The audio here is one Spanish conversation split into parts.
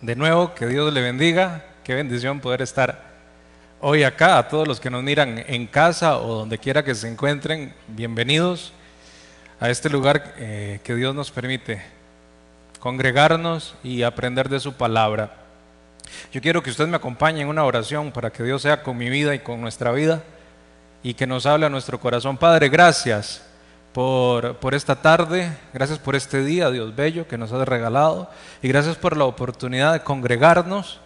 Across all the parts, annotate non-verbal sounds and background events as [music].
De nuevo, que Dios le bendiga. Qué bendición poder estar hoy acá. A todos los que nos miran en casa o donde quiera que se encuentren, bienvenidos a este lugar eh, que Dios nos permite congregarnos y aprender de su palabra. Yo quiero que usted me acompañe en una oración para que Dios sea con mi vida y con nuestra vida y que nos hable a nuestro corazón. Padre, gracias por, por, esta tarde, gracias por este día, Dios bello, que nos has regalado, y gracias por la oportunidad de congregarnos.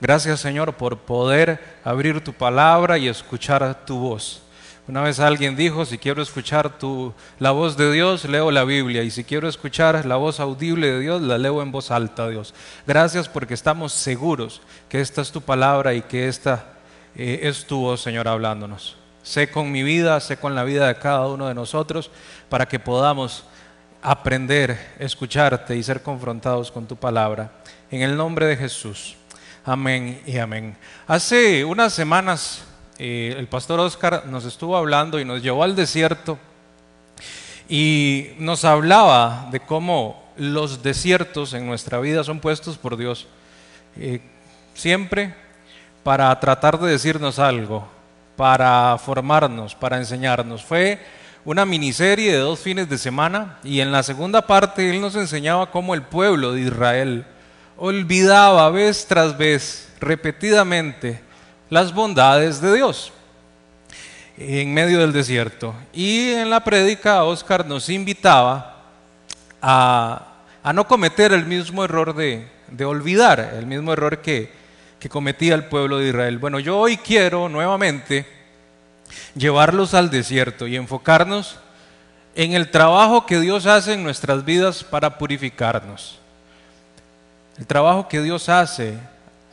Gracias, Señor, por poder abrir tu palabra y escuchar tu voz. Una vez alguien dijo, si quiero escuchar tu, la voz de Dios, leo la Biblia, y si quiero escuchar la voz audible de Dios, la leo en voz alta, Dios. Gracias porque estamos seguros que esta es tu palabra y que esta eh, es tu voz, Señor, hablándonos. Sé con mi vida, sé con la vida de cada uno de nosotros, para que podamos aprender, escucharte y ser confrontados con tu palabra. En el nombre de Jesús. Amén y amén. Hace unas semanas eh, el pastor Oscar nos estuvo hablando y nos llevó al desierto y nos hablaba de cómo los desiertos en nuestra vida son puestos por Dios. Eh, siempre para tratar de decirnos algo, para formarnos, para enseñarnos. Fue una miniserie de dos fines de semana y en la segunda parte él nos enseñaba cómo el pueblo de Israel olvidaba vez tras vez, repetidamente, las bondades de Dios en medio del desierto. Y en la prédica Oscar nos invitaba a, no cometer el mismo error de, de olvidar, el mismo error que, que cometía el pueblo de Israel. Bueno, yo hoy quiero nuevamente llevarlos al desierto y enfocarnos en el trabajo que Dios hace en nuestras vidas para purificarnos. El trabajo que Dios hace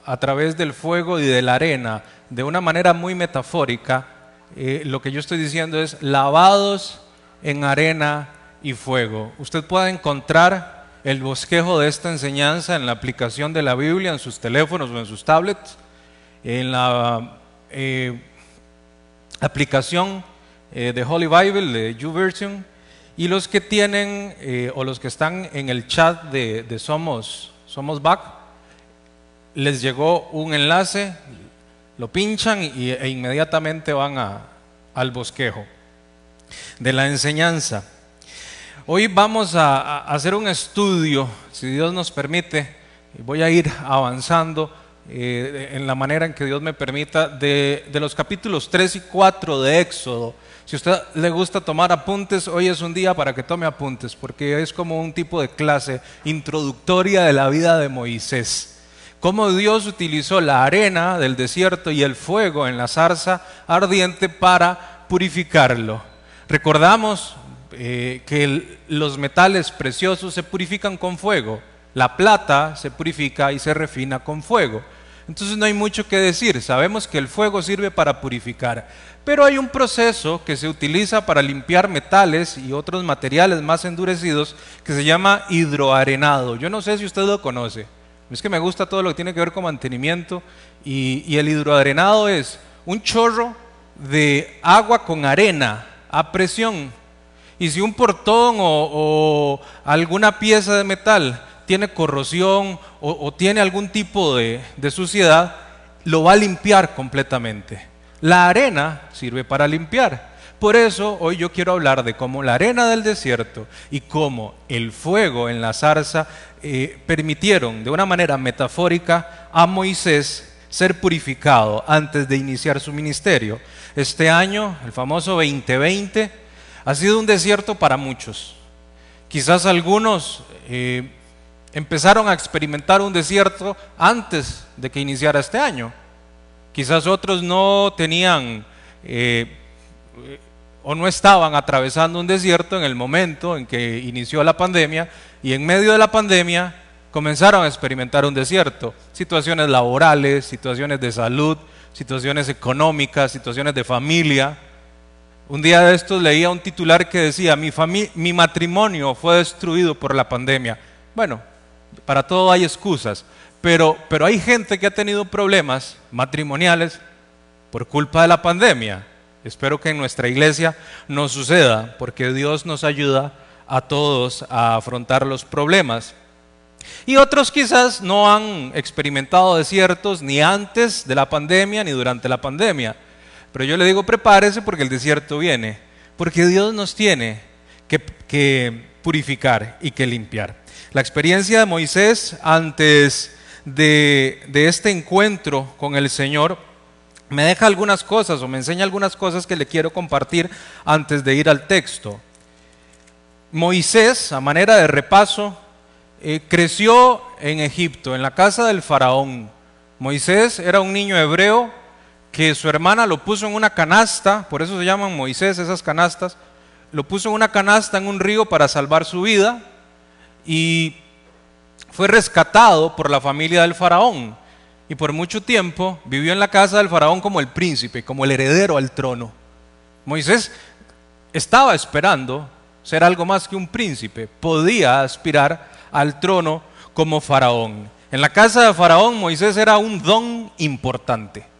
a través del fuego y de la arena, de una manera muy metafórica, eh, lo que yo estoy diciendo es lavados en arena y fuego. Usted puede encontrar el bosquejo de esta enseñanza en la aplicación de la Biblia, en sus teléfonos o en sus tablets, en la eh, aplicación eh, de Holy Bible, de YouVersion, y los que tienen o los que están en el chat de Somos somos back, les llegó un enlace, lo pinchan y, e inmediatamente van al bosquejo de la enseñanza. Hoy vamos a, hacer un estudio, si Dios nos permite, voy a ir avanzando eh, en la manera en que Dios me permita, de, de los capítulos 3 y 4 de Éxodo si a usted le gusta tomar apuntes, hoy es un día para que tome apuntes, porque es como un tipo de clase introductoria de la vida de Moisés. Cómo Dios utilizó la arena del desierto y el fuego en la zarza ardiente para purificarlo. Recordamos eh, que los metales preciosos se purifican con fuego. La plata se purifica y se refina con fuego. Entonces no hay mucho que decir. Sabemos que el fuego sirve para purificar. Pero hay un proceso que se utiliza para limpiar metales y otros materiales más endurecidos que se llama hidroarenado. Yo no sé si usted lo conoce. Es que me gusta todo lo que tiene que ver con mantenimiento y, el hidroarenado es un chorro de agua con arena a presión. Y si un portón o, alguna pieza de metal tiene corrosión o, tiene algún tipo de suciedad, lo va a limpiar completamente. La arena sirve para limpiar. Por eso hoy yo quiero hablar de cómo la arena del desierto y cómo el fuego en la zarza eh, permitieron de una manera metafórica a Moisés ser purificado antes de iniciar su ministerio. Este año, el famoso 2020, ha sido un desierto para muchos. Quizás algunos eh, empezaron a experimentar un desierto antes de que iniciara este año. Quizás otros no tenían eh, o no estaban atravesando un desierto en el momento en que inició la pandemia y en medio de la pandemia comenzaron a experimentar un desierto. Situaciones laborales, situaciones de salud, situaciones económicas, situaciones de familia. Un día de estos leía un titular que decía, mi, matrimonio fue destruido por la pandemia. Bueno, para todo hay excusas, pero hay gente que ha tenido problemas matrimoniales por culpa de la pandemia. Espero que en nuestra iglesia no suceda, porque Dios nos ayuda a todos a afrontar los problemas. Y otros quizás no han experimentado desiertos ni antes de la pandemia ni durante la pandemia. Pero yo le digo, prepárese porque el desierto viene. Porque Dios nos tiene que, purificar y que limpiar. La experiencia de Moisés antes de, este encuentro con el Señor me deja algunas cosas o me enseña algunas cosas que le quiero compartir antes de ir al texto. Moisés, a manera de repaso, eh, creció en Egipto, en la casa del faraón. Moisés era un niño hebreo que su hermana lo puso en una canasta, por eso se llaman Moisés esas canastas, lo puso en una canasta en un río para salvar su vida y fue rescatado por la familia del faraón y por mucho tiempo vivió en la casa del faraón como el príncipe, como el heredero al trono. Moisés estaba esperando ser algo más que un príncipe, podía aspirar al trono como faraón. En la casa de faraón Moisés era un don importante.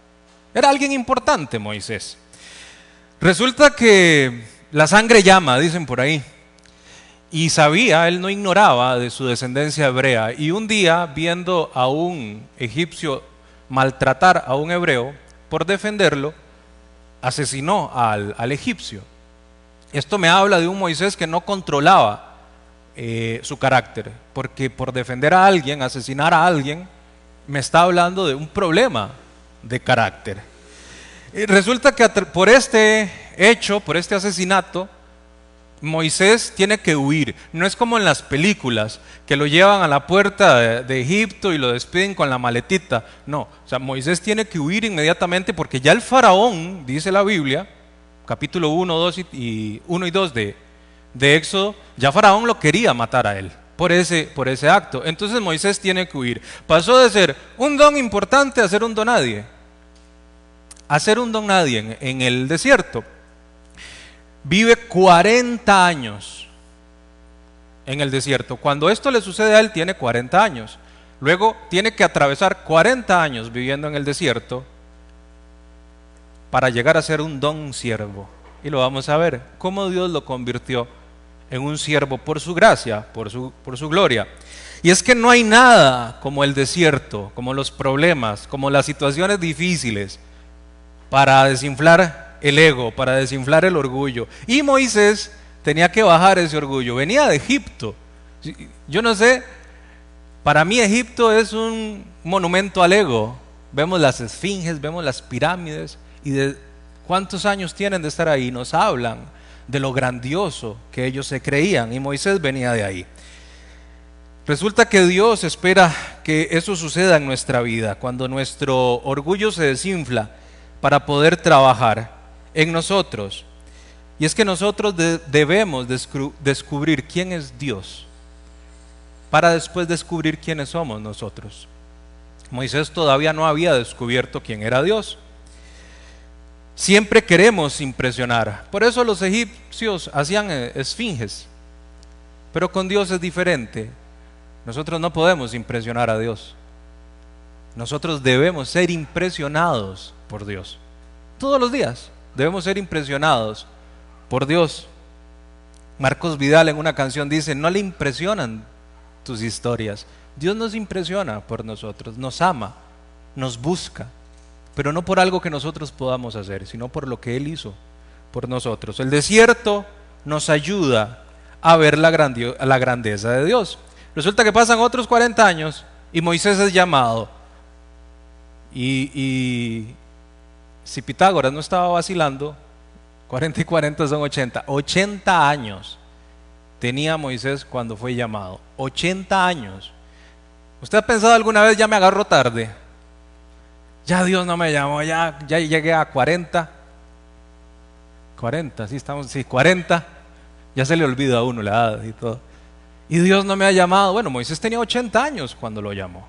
Era alguien importante Moisés. Resulta que la sangre llama, dicen por ahí. Y sabía, él no ignoraba de su descendencia hebrea. Y un día, viendo a un egipcio maltratar a un hebreo, por defenderlo, asesinó al, al egipcio. Esto me habla de un Moisés que no controlaba eh, su carácter, porque por defender a alguien, asesinar a alguien, me está hablando de un problema de carácter. Y resulta que por este hecho, por este asesinato, Moisés tiene que huir. No es como en las películas, que lo llevan a la puerta de, Egipto y lo despiden con la maletita. No, o sea, Moisés tiene que huir inmediatamente porque ya el faraón, dice la Biblia, capítulo 1, 2 y, 1 y 2 de, de Éxodo, ya Faraón lo quería matar a él por ese, por ese acto. Entonces Moisés tiene que huir. Pasó de ser un don importante a ser un don nadie. A ser un don nadie en, en el desierto. Vive 40 años en el desierto. Cuando esto le sucede a él, tiene 40 años. Luego tiene que atravesar 40 años viviendo en el desierto para llegar a ser un don siervo. Y lo vamos a ver, cómo Dios lo convirtió en un siervo por su gracia, por su, por su gloria. Y es que no hay nada como el desierto, como los problemas, como las situaciones difíciles para desinflar el ego, para desinflar el orgullo. Y Moisés tenía que bajar ese orgullo. Venía de Egipto. Yo no sé, para mí Egipto es un monumento al ego. Vemos las esfinges, vemos las pirámides y de cuántos años tienen de estar ahí. Nos hablan de lo grandioso que ellos se creían y Moisés venía de ahí. Resulta que Dios espera que eso suceda en nuestra vida, cuando nuestro orgullo se desinfla para poder trabajar en nosotros. Y es que nosotros debemos descubrir quién es Dios para después descubrir quiénes somos nosotros. Moisés todavía no había descubierto quién era Dios. Siempre queremos impresionar. Por eso los egipcios hacían eh, esfinges. Pero con Dios es diferente. Nosotros no podemos impresionar a Dios. Nosotros debemos ser impresionados por Dios. Todos los días debemos ser impresionados por Dios. Marcos Vidal en una canción dice, no le impresionan tus historias. Dios nos impresiona por nosotros, nos ama, nos busca pero no por algo que nosotros podamos hacer, sino por lo que Él hizo por nosotros. El desierto nos ayuda a ver la, grandeza de Dios. Resulta que pasan otros 40 años y Moisés es llamado. Y, y si Pitágoras no estaba vacilando, 40 y 40 son 80. 80 años tenía Moisés cuando fue llamado. 80 años. ¿Usted ha pensado alguna vez ya me agarro tarde? Ya Dios no me llamó, ya, ya llegué a 40. 40, sí, estamos, sí, 40. Ya se le olvida a uno la edad y todo. Y Dios no me ha llamado. Bueno, Moisés tenía 80 años cuando lo llamó.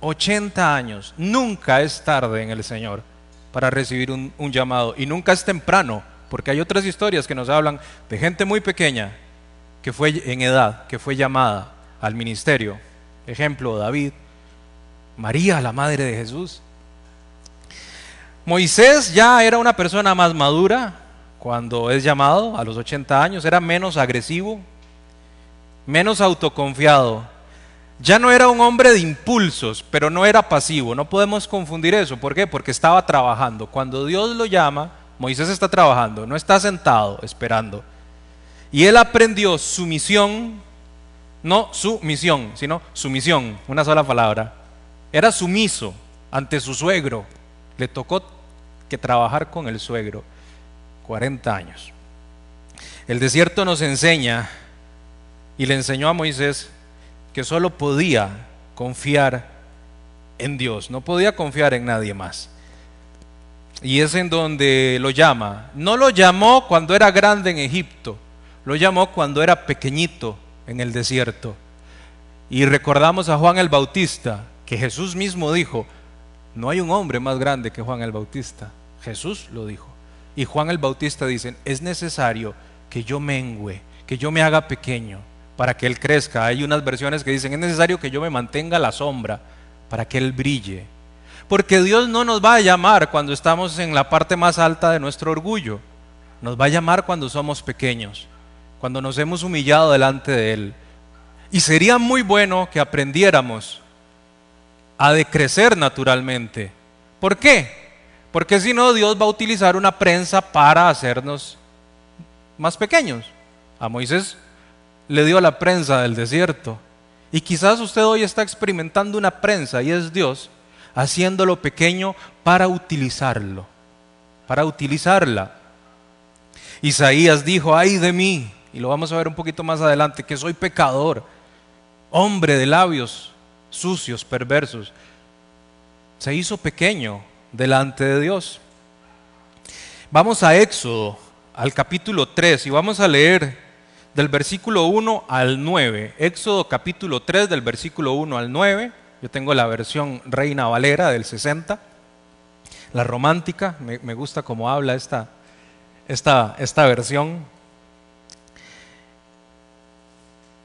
80 años. Nunca es tarde en el Señor para recibir un, llamado. Y nunca es temprano, porque hay otras historias que nos hablan de gente muy pequeña que fue en edad, que fue llamada al ministerio. Ejemplo, David, María, la madre de Jesús. Moisés ya era una persona más madura cuando es llamado a los 80 años, era menos agresivo, menos autoconfiado. Ya no era un hombre de impulsos, pero no era pasivo. No podemos confundir eso. ¿Por qué? Porque estaba trabajando. Cuando Dios lo llama, Moisés está trabajando, no está sentado esperando. Y él aprendió su misión, no su misión, sino su misión, una sola palabra. Era sumiso ante su suegro. Le tocó que trabajar con el suegro. 40 años. El desierto nos enseña y le enseñó a Moisés que solo podía confiar en Dios, no podía confiar en nadie más. Y es en donde lo llama. No lo llamó cuando era grande en Egipto, lo llamó cuando era pequeñito en el desierto. Y recordamos a Juan el Bautista, que Jesús mismo dijo, no hay un hombre más grande que Juan el Bautista. Jesús lo dijo. Y Juan el Bautista dice, es necesario que yo mengüe, que yo me haga pequeño para que Él crezca. Hay unas versiones que dicen, es necesario que yo me mantenga a la sombra para que Él brille. Porque Dios no nos va a llamar cuando estamos en la parte más alta de nuestro orgullo. Nos va a llamar cuando somos pequeños, cuando nos hemos humillado delante de Él. Y sería muy bueno que aprendiéramos a decrecer naturalmente. ¿Por qué? Porque si no, Dios va a utilizar una prensa para hacernos más pequeños. A Moisés le dio la prensa del desierto. Y quizás usted hoy está experimentando una prensa y es Dios haciéndolo pequeño para utilizarlo, para utilizarla. Isaías dijo, ay de mí, y lo vamos a ver un poquito más adelante, que soy pecador, hombre de labios sucios, perversos. Se hizo pequeño delante de Dios. Vamos a Éxodo, al capítulo 3, y vamos a leer del versículo 1 al 9. Éxodo capítulo 3 del versículo 1 al 9. Yo tengo la versión Reina Valera del 60. La romántica, me, gusta cómo habla esta, esta, esta versión.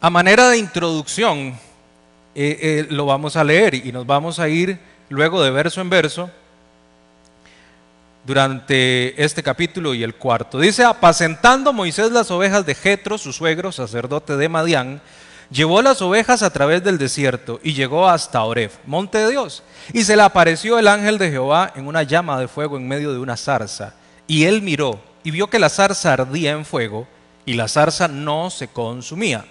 A manera de introducción, eh, eh, lo vamos a leer y nos vamos a ir luego de verso en verso durante este capítulo y el cuarto. Dice, apacentando Moisés las ovejas de Jetro, su suegro, sacerdote de Madián, llevó las ovejas a través del desierto y llegó hasta Oref, monte de Dios. Y se le apareció el ángel de Jehová en una llama de fuego en medio de una zarza. Y él miró y vio que la zarza ardía en fuego y la zarza no se consumía.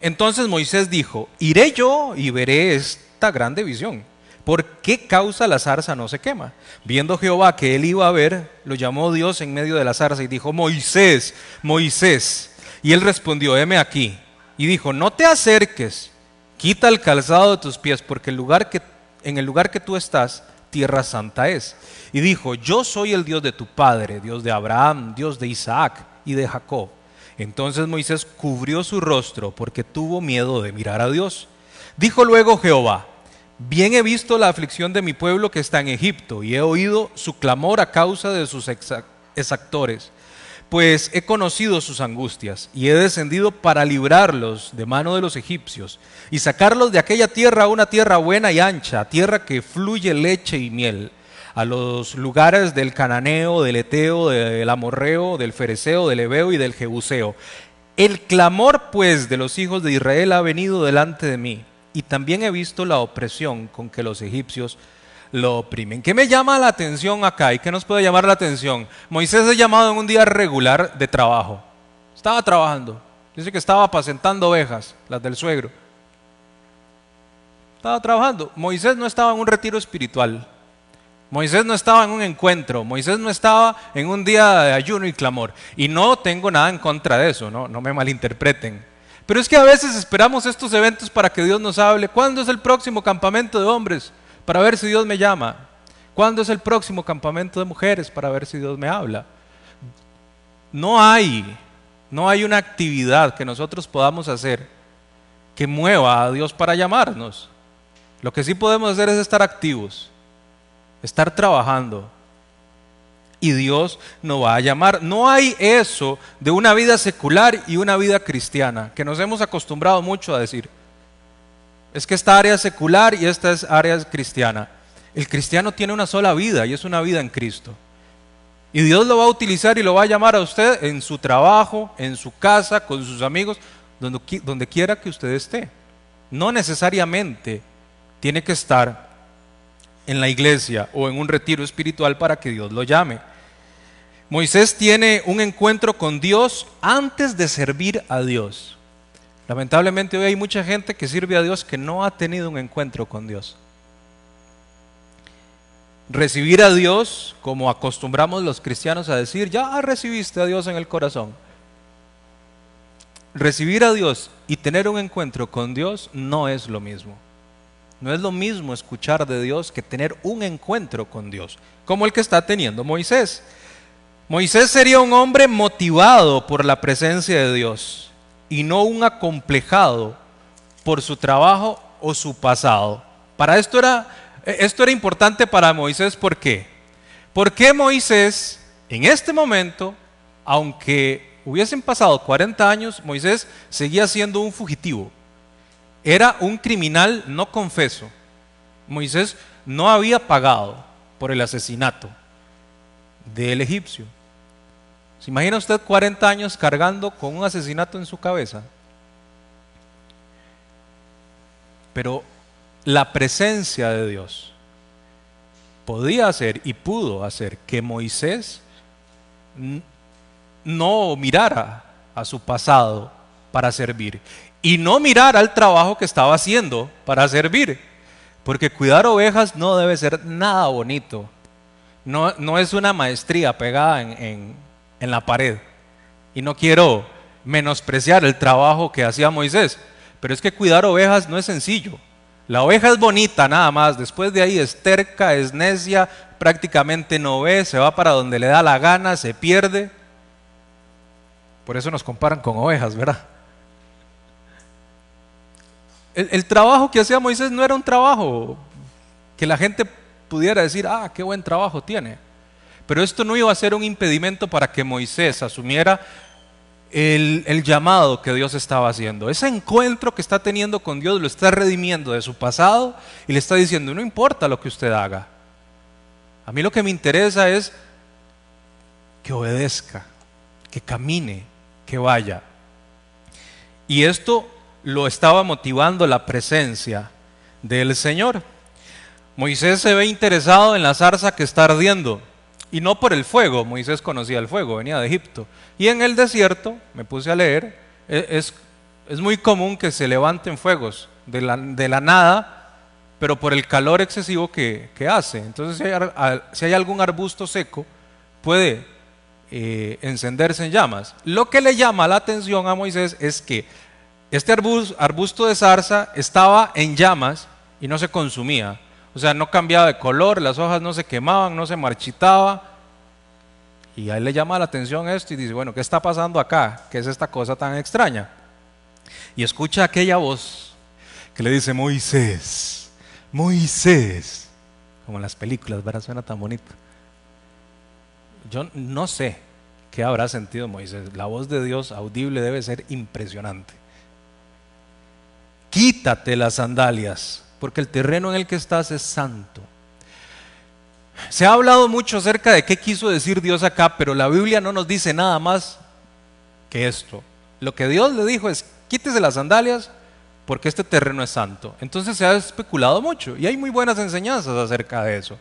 Entonces Moisés dijo, iré yo y veré esta grande visión. ¿Por qué causa la zarza no se quema? Viendo Jehová que él iba a ver, lo llamó Dios en medio de la zarza y dijo, Moisés, Moisés. Y él respondió, heme aquí. Y dijo, no te acerques, quita el calzado de tus pies, porque el lugar que, en el lugar que tú estás, tierra santa es. Y dijo, yo soy el Dios de tu padre, Dios de Abraham, Dios de Isaac y de Jacob. Entonces Moisés cubrió su rostro porque tuvo miedo de mirar a Dios. Dijo luego Jehová, Bien he visto la aflicción de mi pueblo que está en Egipto y he oído su clamor a causa de sus exactores, pues he conocido sus angustias y he descendido para librarlos de mano de los egipcios y sacarlos de aquella tierra a una tierra buena y ancha, tierra que fluye leche y miel, a los lugares del cananeo, del eteo, del amorreo, del fereceo, del ebeo y del jebuseo. El clamor pues de los hijos de Israel ha venido delante de mí y también he visto la opresión con que los egipcios lo oprimen. ¿Qué me llama la atención acá y qué nos puede llamar la atención? Moisés es llamado en un día regular de trabajo. Estaba trabajando. Dice que estaba apacentando ovejas, las del suegro. Estaba trabajando. Moisés no estaba en un retiro espiritual. Moisés no estaba en un encuentro. Moisés no estaba en un día de ayuno y clamor. Y no tengo nada en contra de eso, no, no me malinterpreten. Pero es que a veces esperamos estos eventos para que Dios nos hable. ¿Cuándo es el próximo campamento de hombres? Para ver si Dios me llama. ¿Cuándo es el próximo campamento de mujeres? Para ver si Dios me habla. No hay, no hay una actividad que nosotros podamos hacer que mueva a Dios para llamarnos. Lo que sí podemos hacer es estar activos, estar trabajando, y Dios nos va a llamar. No hay eso de una vida secular y una vida cristiana, que nos hemos acostumbrado mucho a decir. Es que esta área es secular y esta es área cristiana. El cristiano tiene una sola vida y es una vida en Cristo. Y Dios lo va a utilizar y lo va a llamar a usted en su trabajo, en su casa, con sus amigos, donde, donde quiera que usted esté. no necesariamente tiene que estar en la iglesia o en un retiro espiritual para que Dios lo llame. Moisés tiene un encuentro con Dios antes de servir a Dios. Lamentablemente hoy hay mucha gente que sirve a Dios que no ha tenido un encuentro con Dios. Recibir a Dios, como acostumbramos los cristianos a decir, ya recibiste a Dios en el corazón. Recibir a Dios y tener un encuentro con Dios no es lo mismo. No es lo mismo escuchar de Dios que tener un encuentro con Dios, como el que está teniendo Moisés. Moisés sería un hombre motivado por la presencia de Dios y no un acomplejado por su trabajo o su pasado. Para esto era, esto era importante para Moisés, ¿por qué? Porque Moisés, en este momento, aunque hubiesen pasado 40 años, Moisés seguía siendo un fugitivo. Era un criminal no confeso. Moisés no había pagado por el asesinato del egipcio. ¿Se imagina usted 40 años cargando con un asesinato en su cabeza? Pero la presencia de Dios podía hacer y pudo hacer que Moisés no mirara a su pasado para servir y no mirara al trabajo que estaba haciendo para servir. Porque cuidar ovejas no debe ser nada bonito. No, no es una maestría pegada en en la pared. Y no quiero menospreciar el trabajo que hacía Moisés, pero es que cuidar ovejas no es sencillo. La oveja es bonita nada más, después de ahí es terca, es necia, prácticamente no ve, se va para donde le da la gana, se pierde. Por eso nos comparan con ovejas, ¿verdad? El, el, trabajo que hacía Moisés no era un trabajo que la gente pudiera decir, ah, qué buen trabajo tiene. Pero esto no iba a ser un impedimento para que Moisés asumiera el, llamado que Dios estaba haciendo. Ese encuentro que está teniendo con Dios lo está redimiendo de su pasado y le está diciendo, no importa lo que usted haga. A mí lo que me interesa es que obedezca, que camine, que vaya. Y esto lo estaba motivando la presencia del Señor. Moisés se ve interesado en la zarza que está ardiendo. Y no por el fuego, Moisés conocía el fuego, venía de Egipto. Y en el desierto, me puse a leer, e, es, muy común que se levanten fuegos de la, nada, pero por el calor excesivo que, hace. Entonces, si hay, si hay, algún arbusto seco, puede eh, encenderse en llamas. Lo que le llama la atención a Moisés es que este arbusto, arbusto de zarza estaba en llamas y no se consumía. O sea, no cambiaba de color, las hojas no se quemaban, no se marchitaba. Y a él le llama la atención esto y dice, bueno, ¿qué está pasando acá? ¿Qué es esta cosa tan extraña? Y escucha aquella voz que le dice, Moisés, Moisés, como en las películas, ¿verdad? Suena tan bonito. Yo no sé qué habrá sentido Moisés. La voz de Dios audible debe ser impresionante. Quítate las sandalias porque el terreno en el que estás es santo. Se ha hablado mucho acerca de qué quiso decir Dios acá, pero la Biblia no nos dice nada más que esto. Lo que Dios le dijo es, quítese las sandalias porque este terreno es santo. Entonces se ha especulado mucho y hay muy buenas enseñanzas acerca de eso.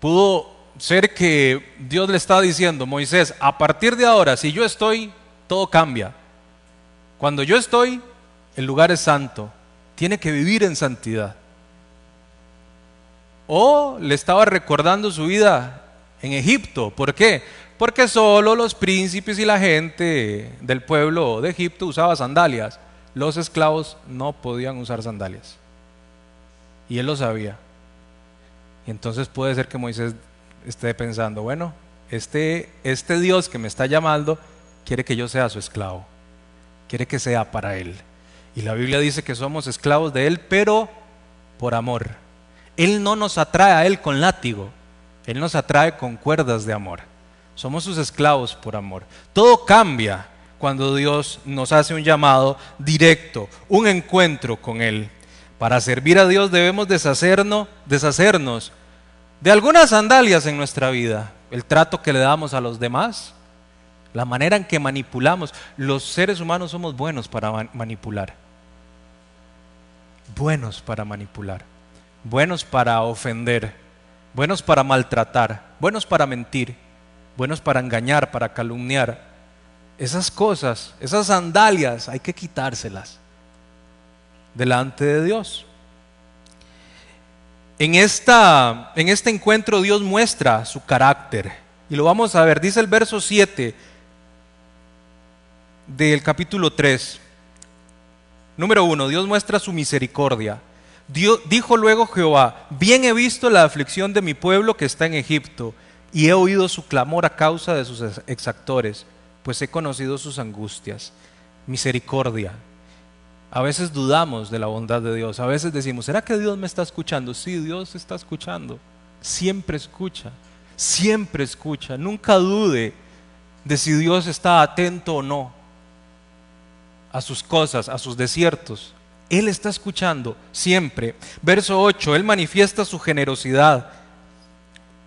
Pudo ser que Dios le estaba diciendo, Moisés, a partir de ahora, si yo estoy, todo cambia. Cuando yo estoy, el lugar es santo tiene que vivir en santidad. O le estaba recordando su vida en Egipto. ¿Por qué? Porque solo los príncipes y la gente del pueblo de Egipto usaba sandalias. Los esclavos no podían usar sandalias. Y él lo sabía. Y entonces puede ser que Moisés esté pensando, bueno, este, este Dios que me está llamando quiere que yo sea su esclavo. Quiere que sea para él. Y la Biblia dice que somos esclavos de Él, pero por amor. Él no nos atrae a Él con látigo, Él nos atrae con cuerdas de amor. Somos sus esclavos por amor. Todo cambia cuando Dios nos hace un llamado directo, un encuentro con Él. Para servir a Dios debemos deshacernos, deshacernos de algunas sandalias en nuestra vida. El trato que le damos a los demás, la manera en que manipulamos. Los seres humanos somos buenos para manipular. Buenos para manipular, buenos para ofender, buenos para maltratar, buenos para mentir, buenos para engañar, para calumniar. Esas cosas, esas sandalias, hay que quitárselas delante de Dios. En, esta, en este encuentro Dios muestra su carácter. Y lo vamos a ver. Dice el verso 7 del capítulo 3. Número 1. Dios muestra su misericordia. dijo luego Jehová, bien he visto la aflicción de mi pueblo que está en Egipto, y he oído su clamor a causa de sus exactores, pues he conocido sus angustias. Misericordia, a veces dudamos de la bondad de Dios. A veces decimos, ¿será que Dios me está escuchando? Sí, Dios está escuchando. Siempre escucha. Siempre escucha. Nunca dude de si Dios está atento o no a sus cosas, a sus desiertos. Él está escuchando siempre. Verso 8, Él manifiesta su generosidad.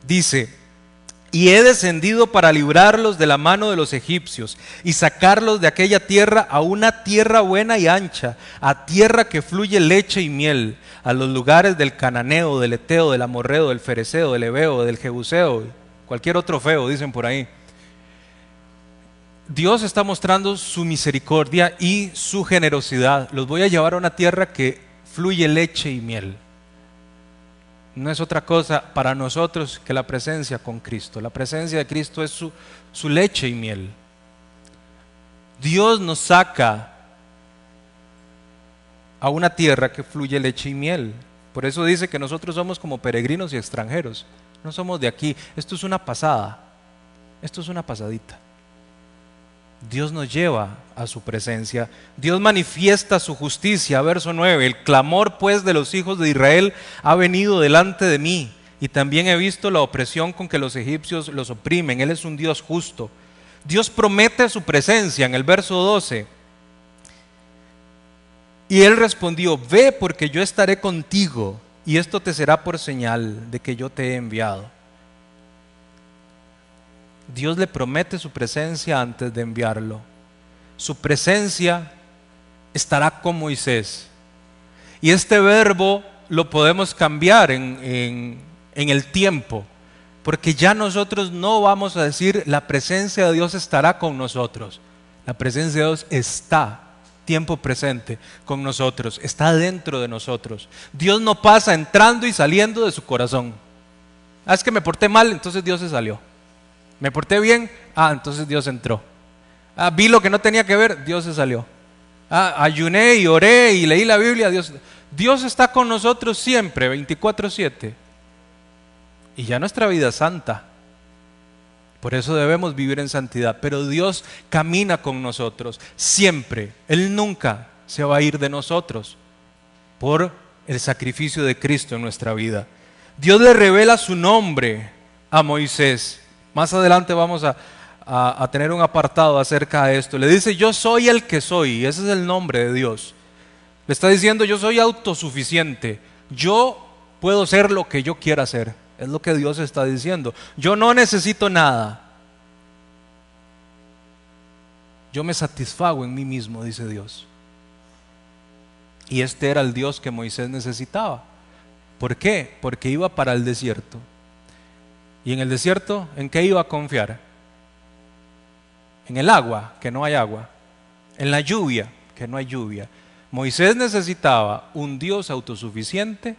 Dice, y he descendido para librarlos de la mano de los egipcios y sacarlos de aquella tierra a una tierra buena y ancha, a tierra que fluye leche y miel, a los lugares del cananeo, del eteo, del amorreo, del fereceo, del ebeo, del jebuseo, cualquier otro feo, dicen por ahí. Dios está mostrando su misericordia y su generosidad. Los voy a llevar a una tierra que fluye leche y miel no es otra cosa para nosotros que la presencia con Cristo. La presencia de Cristo es su, leche y miel. Dios nos saca a una tierra que fluye leche y miel. Por eso dice que nosotros somos como peregrinos y extranjeros. No somos de aquí. Esto es una pasada. Esto es una pasadita. Dios nos lleva a su presencia. Dios manifiesta su justicia. Verso 9. El clamor pues de los hijos de Israel ha venido delante de mí. Y también he visto la opresión con que los egipcios los oprimen. Él es un Dios justo. Dios promete su presencia en el verso 12. Y él respondió, ve porque yo estaré contigo y esto te será por señal de que yo te he enviado. Dios le promete su presencia antes de enviarlo. Su presencia estará con Moisés. Y este verbo lo podemos cambiar en, el tiempo, porque ya nosotros no vamos a decir la presencia de Dios estará con nosotros. La presencia de Dios está tiempo presente con nosotros, está dentro de nosotros. Dios no pasa entrando y saliendo de su corazón. Ah, es que me porté mal, entonces Dios se salió. Me porté bien, ah, entonces Dios entró. Ah, vi lo que no tenía que ver, Dios se salió. Ah, ayuné y oré y leí la Biblia, Dios. Dios está con nosotros siempre, 24/7. Y ya nuestra vida es santa. Por eso debemos vivir en santidad. Pero Dios camina con nosotros siempre. Él nunca se va a ir de nosotros por el sacrificio de Cristo en nuestra vida. Dios le revela su nombre a Moisés. Más adelante vamos a, tener un apartado acerca de esto. Le dice, yo soy el que soy. Ese es el nombre de Dios. Le está diciendo, yo soy autosuficiente. Yo puedo ser lo que yo quiera ser. Es lo que Dios está diciendo. Yo no necesito nada. Yo me satisfago en mí mismo, dice Dios. Y este era el Dios que Moisés necesitaba. ¿Por qué? Porque iba para el desierto. ¿Y en el desierto en qué iba a confiar? En el agua, que no hay agua. En la lluvia, que no hay lluvia. Moisés necesitaba un Dios autosuficiente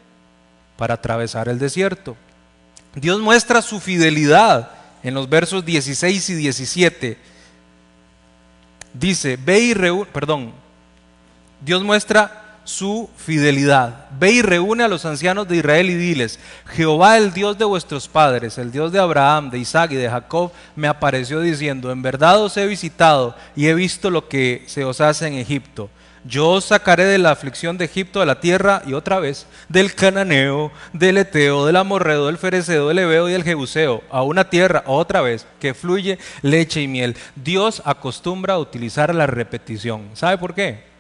para atravesar el desierto. Dios muestra su fidelidad en los versos 16 y 17. Dice, ve y reúne, perdón, Dios muestra su fidelidad. Ve y reúne a los ancianos de Israel y diles, Jehová el Dios de vuestros padres, el Dios de Abraham, de Isaac y de Jacob, me apareció diciendo, en verdad os he visitado y he visto lo que se os hace en Egipto. Yo os sacaré de la aflicción de Egipto de la tierra y otra vez del cananeo, del eteo, del amorreo, del fereceo, del ebeo y del jebuseo a una tierra otra vez que fluye leche y miel. Dios acostumbra a utilizar la repetición. ¿Sabe por qué?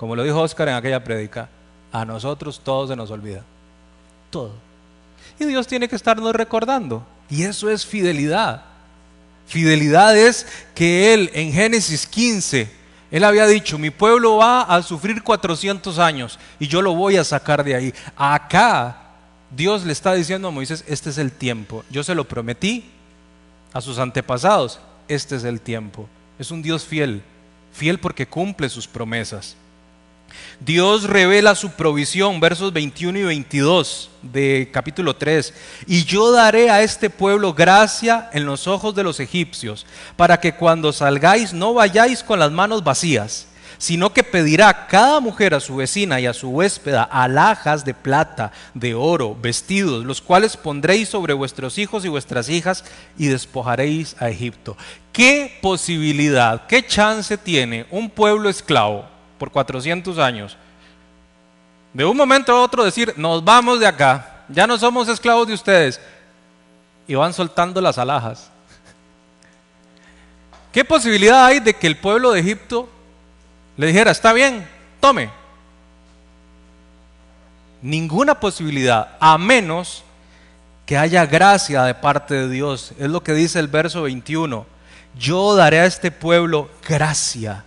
Como lo dijo Oscar en aquella prédica, a nosotros todo se nos olvida. Todo. Y Dios tiene que estarnos recordando. Y eso es fidelidad. Fidelidad es que Él en Génesis 15 Él había dicho, mi pueblo va a sufrir 400 años y yo lo voy a sacar de ahí. Acá Dios le está diciendo a Moisés, este es el tiempo. Yo se lo prometí a sus antepasados, este es el tiempo. Es un Dios fiel, fiel porque cumple sus promesas. Dios revela su provisión, versos 21 y 22 de capítulo 3. Y yo daré a este pueblo gracia en los ojos de los egipcios, para que cuando salgáis no vayáis con las manos vacías, sino que pedirá cada mujer a su vecina y a su huéspeda alhajas de plata, de oro, vestidos, los cuales pondréis sobre vuestros hijos y vuestras hijas y despojaréis a Egipto. ¿Qué posibilidad, qué chance tiene un pueblo esclavo? Por 400 años, de un momento a otro decir, nos vamos de acá, ya no somos esclavos de ustedes, y van soltando las alhajas. [laughs] ¿Qué posibilidad hay de que el pueblo de Egipto le dijera, está bien, tome? Ninguna posibilidad, a menos que haya gracia de parte de Dios. Es lo que dice el verso 21. Yo daré a este pueblo gracia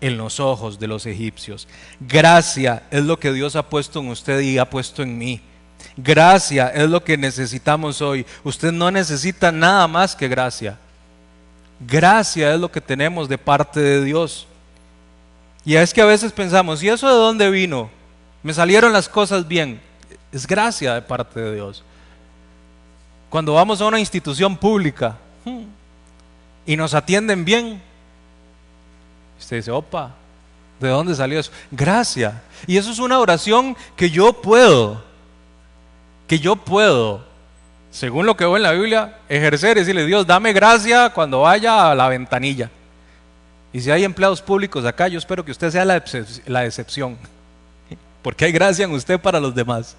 en los ojos de los egipcios. Gracia es lo que Dios ha puesto en usted y ha puesto en mí. Gracia es lo que necesitamos hoy. Usted no necesita nada más que gracia. Gracia es lo que tenemos de parte de Dios. Y es que a veces pensamos, ¿y eso de dónde vino? Me salieron las cosas bien. Es gracia de parte de Dios. Cuando vamos a una institución pública hmm, y nos atienden bien, Usted dice, opa, ¿de dónde salió eso? Gracia. Y eso es una oración que yo puedo, que yo puedo, según lo que veo en la Biblia, ejercer y decirle, Dios, dame gracia cuando vaya a la ventanilla. Y si hay empleados públicos acá, yo espero que usted sea la, la excepción, [laughs] porque hay gracia en usted para los demás.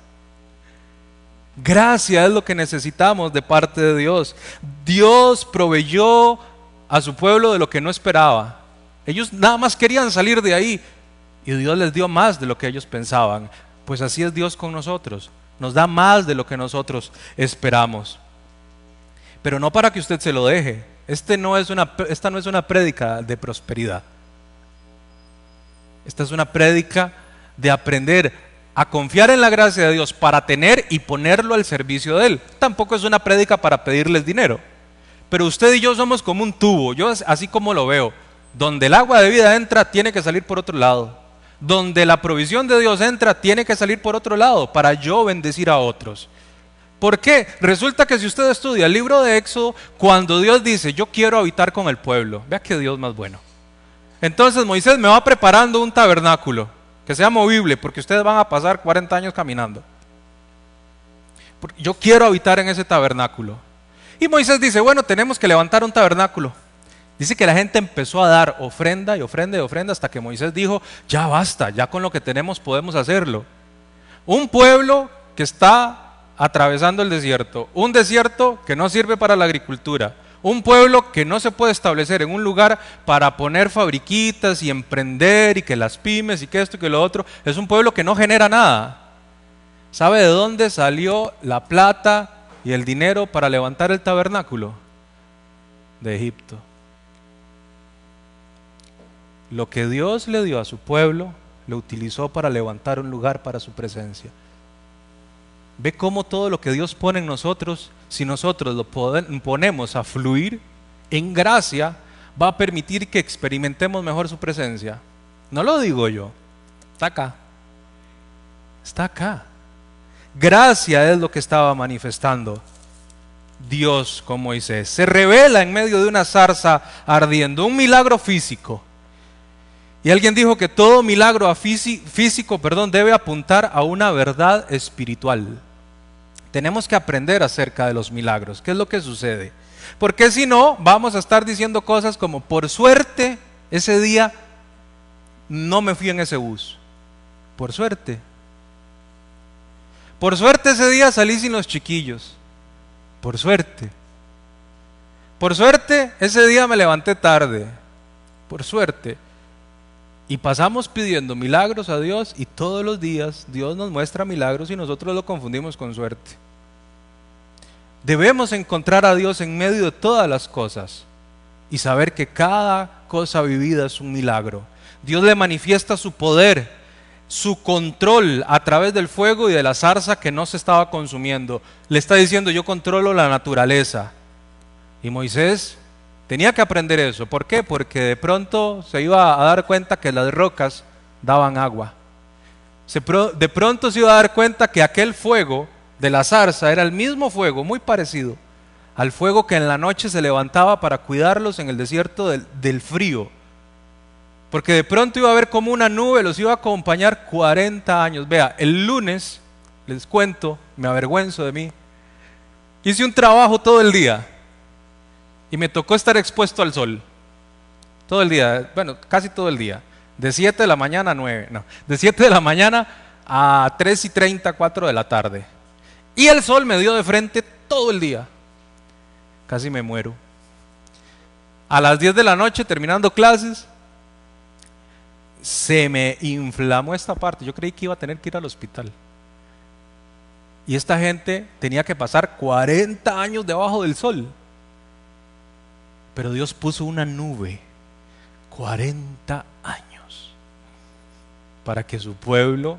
Gracia es lo que necesitamos de parte de Dios. Dios proveyó a su pueblo de lo que no esperaba. Ellos nada más querían salir de ahí y Dios les dio más de lo que ellos pensaban. Pues así es Dios con nosotros. Nos da más de lo que nosotros esperamos. Pero no para que usted se lo deje. Este esta no es una prédica de prosperidad. Esta es una prédica de aprender a confiar en la gracia de Dios para tener y ponerlo al servicio de Él. Tampoco es una prédica para pedirles dinero. Pero usted y yo somos como un tubo, yo así como lo veo. Donde el agua de vida entra, tiene que salir por otro lado. Donde la provisión de Dios entra, tiene que salir por otro lado para yo bendecir a otros. ¿Por qué? Resulta que si usted estudia el libro de Éxodo, cuando Dios dice, yo quiero habitar con el pueblo, vea que Dios más bueno. Entonces Moisés me va preparando un tabernáculo que sea movible, porque ustedes van a pasar 40 años caminando. Yo quiero habitar en ese tabernáculo. Y Moisés dice, bueno, tenemos que levantar un tabernáculo. Dice que la gente empezó a dar ofrenda y ofrenda y ofrenda hasta que Moisés dijo, ya basta, ya con lo que tenemos podemos hacerlo. Un pueblo que está atravesando el desierto, un desierto que no sirve para la agricultura, un pueblo que no se puede establecer en un lugar para poner fabriquitas y emprender y que las pymes y que esto y que lo otro, es un pueblo que no genera nada. ¿Sabe de dónde salió la plata y el dinero para levantar el tabernáculo? De Egipto. Lo que Dios le dio a su pueblo, lo utilizó para levantar un lugar para su presencia. Ve cómo todo lo que Dios pone en nosotros, si nosotros lo ponemos a fluir en gracia, va a permitir que experimentemos mejor su presencia. No lo digo yo, está acá. Está acá. Gracia es lo que estaba manifestando Dios con Moisés. Se revela en medio de una zarza ardiendo, un milagro físico. Y alguien dijo que todo milagro físico perdón, debe apuntar a una verdad espiritual. Tenemos que aprender acerca de los milagros. ¿Qué es lo que sucede? Porque si no, vamos a estar diciendo cosas como, por suerte, ese día no me fui en ese bus. Por suerte. Por suerte ese día salí sin los chiquillos. Por suerte. Por suerte ese día me levanté tarde. Por suerte. Y pasamos pidiendo milagros a Dios y todos los días Dios nos muestra milagros y nosotros lo confundimos con suerte. Debemos encontrar a Dios en medio de todas las cosas. y saber que cada cosa vivida es un milagro. Dios le manifiesta su poder, su control a través del fuego y de la zarza que no se estaba consumiendo. Le está diciendo, yo controlo la naturaleza. Y Moisés tenía que aprender eso. ¿Por qué? Porque de pronto se iba a dar cuenta que las rocas daban agua. de pronto se iba a dar cuenta que aquel fuego de la zarza era el mismo fuego, muy parecido al fuego que en la noche se levantaba para cuidarlos en el desierto del, frío. Porque de pronto iba a ver como una nube los iba a acompañar 40 años. Vea, el lunes, les cuento, me avergüenzo de mí, hice un trabajo todo el día y me tocó estar expuesto al sol. Todo el día, bueno, casi todo el día. De 7 de la mañana a 9, no, de 7 de la mañana a 3 y 30, 4 de la tarde. Y el sol me dio de frente todo el día. Casi me muero. A las 10 de la noche, terminando clases, se me inflamó esta parte. Yo creí que iba a tener que ir al hospital. Y esta gente tenía que pasar 40 años debajo del sol. Pero Dios puso una nube, 40 años, para que su pueblo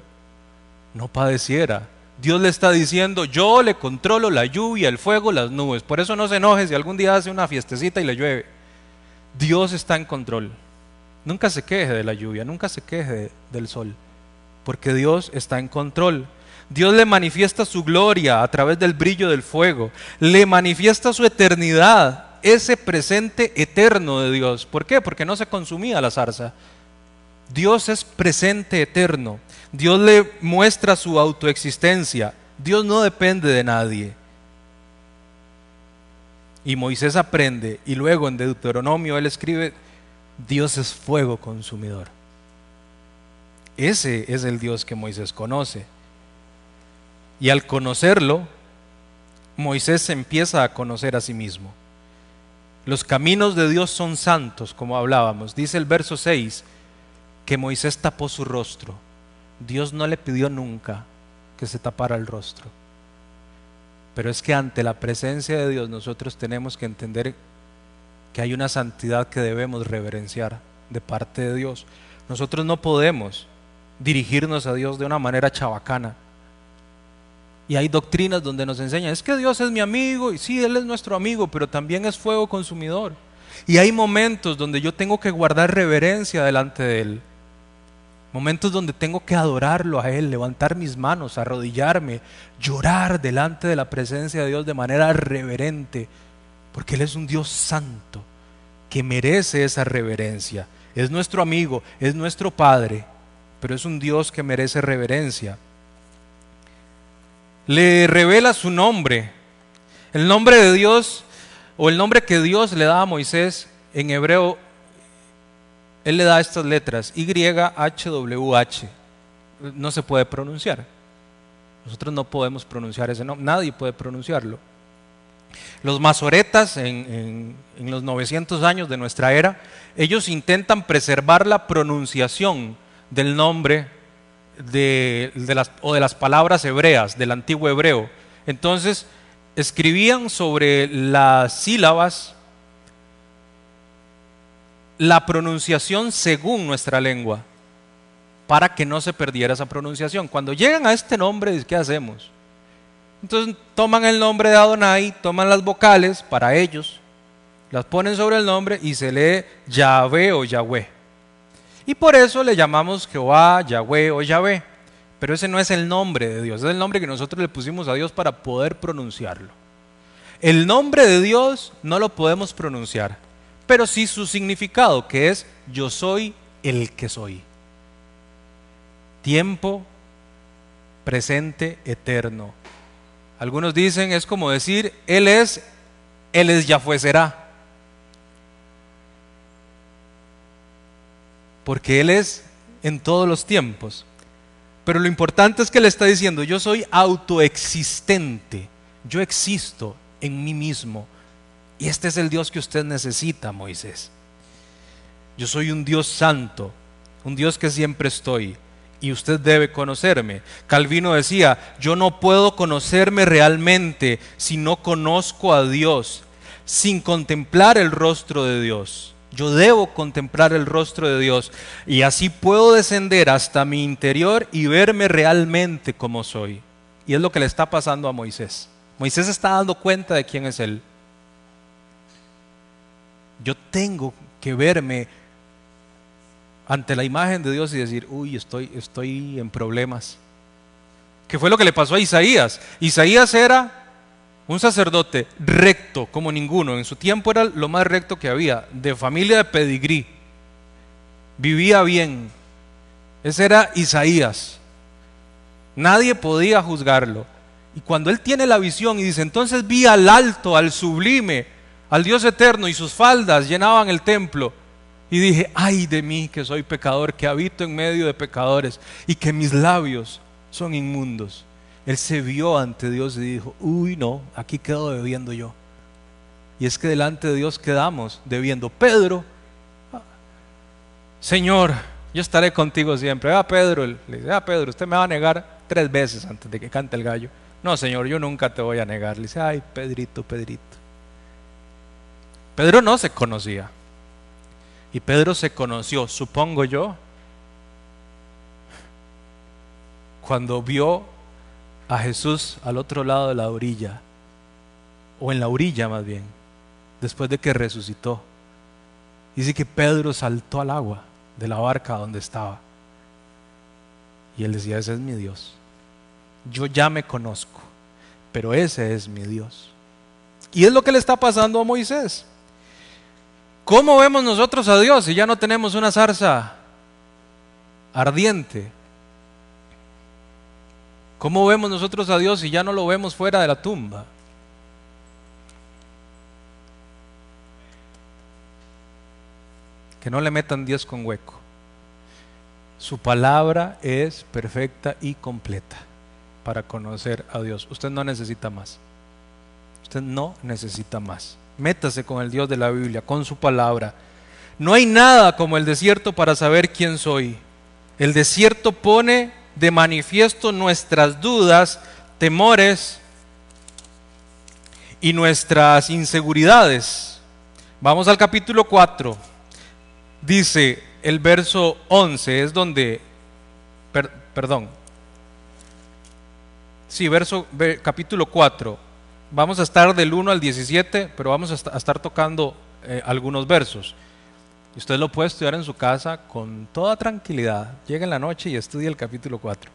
no padeciera. Dios le está diciendo, yo le controlo la lluvia, el fuego, las nubes. Por eso no se enoje si algún día hace una fiestecita y le llueve. Dios está en control. Nunca se queje de la lluvia, nunca se queje del sol, porque Dios está en control. Dios le manifiesta su gloria a través del brillo del fuego, le manifiesta su eternidad ese presente eterno de Dios. ¿Por qué? Porque no se consumía la zarza. Dios es presente eterno. Dios le muestra su autoexistencia. Dios no depende de nadie. Y Moisés aprende y luego en Deuteronomio él escribe, Dios es fuego consumidor. Ese es el Dios que Moisés conoce. Y al conocerlo, Moisés empieza a conocer a sí mismo. Los caminos de Dios son santos, como hablábamos. Dice el verso 6 que Moisés tapó su rostro. Dios no le pidió nunca que se tapara el rostro. Pero es que ante la presencia de Dios nosotros tenemos que entender que hay una santidad que debemos reverenciar de parte de Dios. Nosotros no podemos dirigirnos a Dios de una manera chabacana y hay doctrinas donde nos enseñan, es que Dios es mi amigo, y sí, Él es nuestro amigo, pero también es fuego consumidor. Y hay momentos donde yo tengo que guardar reverencia delante de Él. Momentos donde tengo que adorarlo a Él, levantar mis manos, arrodillarme, llorar delante de la presencia de Dios de manera reverente, porque Él es un Dios santo que merece esa reverencia. Es nuestro amigo, es nuestro Padre, pero es un Dios que merece reverencia le revela su nombre. El nombre de Dios, o el nombre que Dios le da a Moisés en hebreo, él le da estas letras, YHWH. No se puede pronunciar. Nosotros no podemos pronunciar ese nombre, nadie puede pronunciarlo. Los masoretas en, en, los 900 años de nuestra era, ellos intentan preservar la pronunciación del nombre de, las, o de las palabras hebreas, del antiguo hebreo. Entonces, escribían sobre las sílabas la pronunciación según nuestra lengua, para que no se perdiera esa pronunciación. Cuando llegan a este nombre, ¿qué hacemos? Entonces toman el nombre de Adonai, toman las vocales para ellos, las ponen sobre el nombre y se lee Yahvé o Yahweh. Y por eso le llamamos Jehová, Yahweh o Yahvé. Pero ese no es el nombre de Dios, es el nombre que nosotros le pusimos a Dios para poder pronunciarlo. El nombre de Dios no lo podemos pronunciar, pero sí su significado, que es yo soy el que soy. Tiempo, presente, eterno. Algunos dicen es como decir, Él es, Él es ya fue será. Porque Él es en todos los tiempos. Pero lo importante es que le está diciendo, yo soy autoexistente, yo existo en mí mismo. Y este es el Dios que usted necesita, Moisés. Yo soy un Dios santo, un Dios que siempre estoy. Y usted debe conocerme. Calvino decía, yo no puedo conocerme realmente si no conozco a Dios. sin contemplar el rostro de Dios. Yo debo contemplar el rostro de Dios y así puedo descender hasta mi interior y verme realmente como soy. Y es lo que le está pasando a Moisés. Moisés está dando cuenta de quién es él. Yo tengo que verme ante la imagen de Dios y decir, uy, estoy, estoy en problemas. ¿Qué fue lo que le pasó a Isaías? Isaías era un sacerdote recto como ninguno. En su tiempo era lo más recto que había, de familia de pedigrí. Vivía bien. Ese era Isaías. Nadie podía juzgarlo. Y cuando él tiene la visión y dice, entonces vi al alto, al sublime, al Dios eterno y sus faldas llenaban el templo. Y dije, ay de mí que soy pecador, que habito en medio de pecadores y que mis labios son inmundos. Él se vio ante Dios y dijo, uy no, aquí quedo debiendo yo. Y es que delante de Dios quedamos debiendo. Pedro, Señor, yo estaré contigo siempre. Ah, Pedro, le dice, ah, Pedro, usted me va a negar tres veces antes de que cante el gallo. No, Señor, yo nunca te voy a negar. Le dice, ay, Pedrito, Pedrito. Pedro no se conocía. Y Pedro se conoció, supongo yo, cuando vio a Jesús al otro lado de la orilla, o en la orilla más bien, después de que resucitó. Dice que Pedro saltó al agua de la barca donde estaba. Y él decía, ese es mi Dios. Yo ya me conozco, pero ese es mi Dios. Y es lo que le está pasando a Moisés. ¿Cómo vemos nosotros a Dios si ya no tenemos una zarza ardiente ¿Cómo vemos nosotros a Dios si ya no lo vemos fuera de la tumba? Que no le metan Dios con hueco. Su palabra es perfecta y completa para conocer a Dios. Usted no necesita más. Usted no necesita más. Métase con el Dios de la Biblia, con su palabra. No hay nada como el desierto para saber quién soy. El desierto pone de manifiesto nuestras dudas, temores y nuestras inseguridades. Vamos al capítulo 4. Dice el verso 11, es donde, perdón, sí, verso, capítulo 4. Vamos a estar del 1 al 17, pero vamos a, estar tocando eh, algunos versos. Usted lo puede estudiar en su casa con toda tranquilidad. Llega en la noche y estudia el capítulo 4.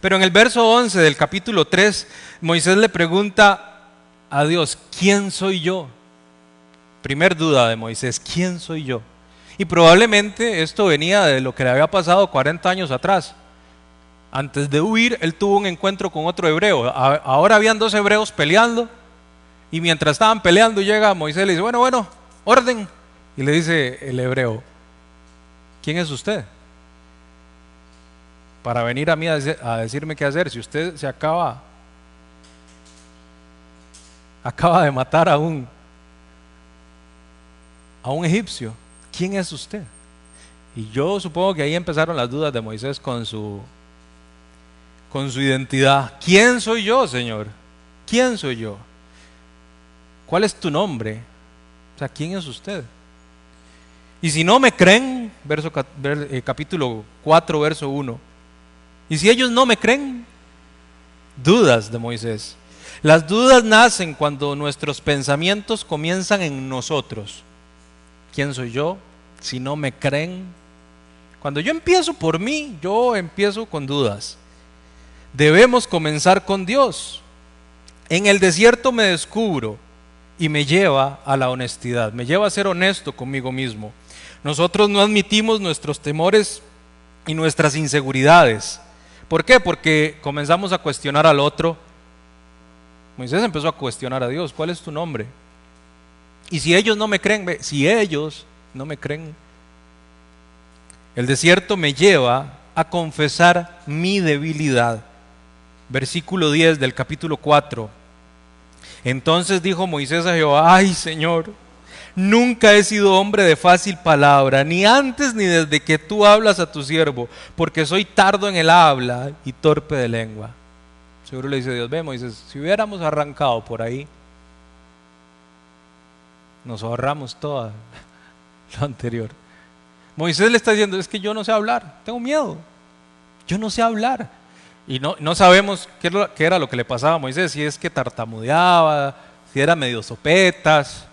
Pero en el verso 11 del capítulo 3, Moisés le pregunta a Dios, ¿quién soy yo? Primer duda de Moisés, ¿quién soy yo? Y probablemente esto venía de lo que le había pasado 40 años atrás. Antes de huir, él tuvo un encuentro con otro hebreo. Ahora habían dos hebreos peleando. Y mientras estaban peleando, llega Moisés y le dice, bueno, bueno, orden, y le dice el hebreo, ¿quién es usted? Para venir a mí a, decirme qué hacer. Si usted se acaba, acaba de matar a un, a un egipcio, ¿quién es usted? Y yo supongo que ahí empezaron las dudas de Moisés con su, con su identidad. ¿Quién soy yo, Señor? ¿Quién soy yo? ¿Cuál es tu nombre? O sea, ¿quién es usted? Y si no me creen, eh, capítulo 4, verso 1. Y si ellos no me creen, dudas de Moisés. Las dudas nacen cuando nuestros pensamientos comienzan en nosotros. ¿Quién soy yo? Si no me creen. Cuando yo empiezo por mí, yo empiezo con dudas. Debemos comenzar con Dios. En el desierto me descubro y me lleva a la honestidad, me lleva a ser honesto conmigo mismo. Nosotros no admitimos nuestros temores y nuestras inseguridades. ¿Por qué? Porque comenzamos a cuestionar al otro. Moisés empezó a cuestionar a Dios, ¿cuál es tu nombre? Y si ellos no me creen, si ellos no me creen, el desierto me lleva a confesar mi debilidad. Versículo 10 del capítulo 4. Entonces dijo Moisés a Jehová, ay Señor, Nunca he sido hombre de fácil palabra, ni antes ni desde que tú hablas a tu siervo, porque soy tardo en el habla y torpe de lengua. Seguro le dice Dios, vemos, dice, si hubiéramos arrancado por ahí, nos ahorramos todo [laughs] lo anterior. Moisés le está diciendo, es que yo no sé hablar, tengo miedo, yo no sé hablar. Y no, no sabemos qué, qué era lo que le pasaba a Moisés, si es que tartamudeaba, si era medio sopetas,